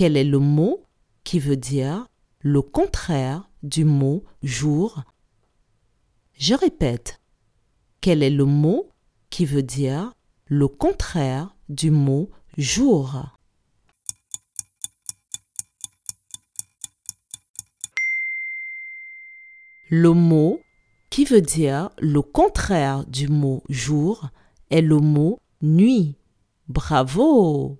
Quel est le mot qui veut dire le contraire du mot jour? Je répète. Quel est le mot qui veut dire le contraire du mot jour? Le mot qui veut dire le contraire du mot jour est le mot nuit. Bravo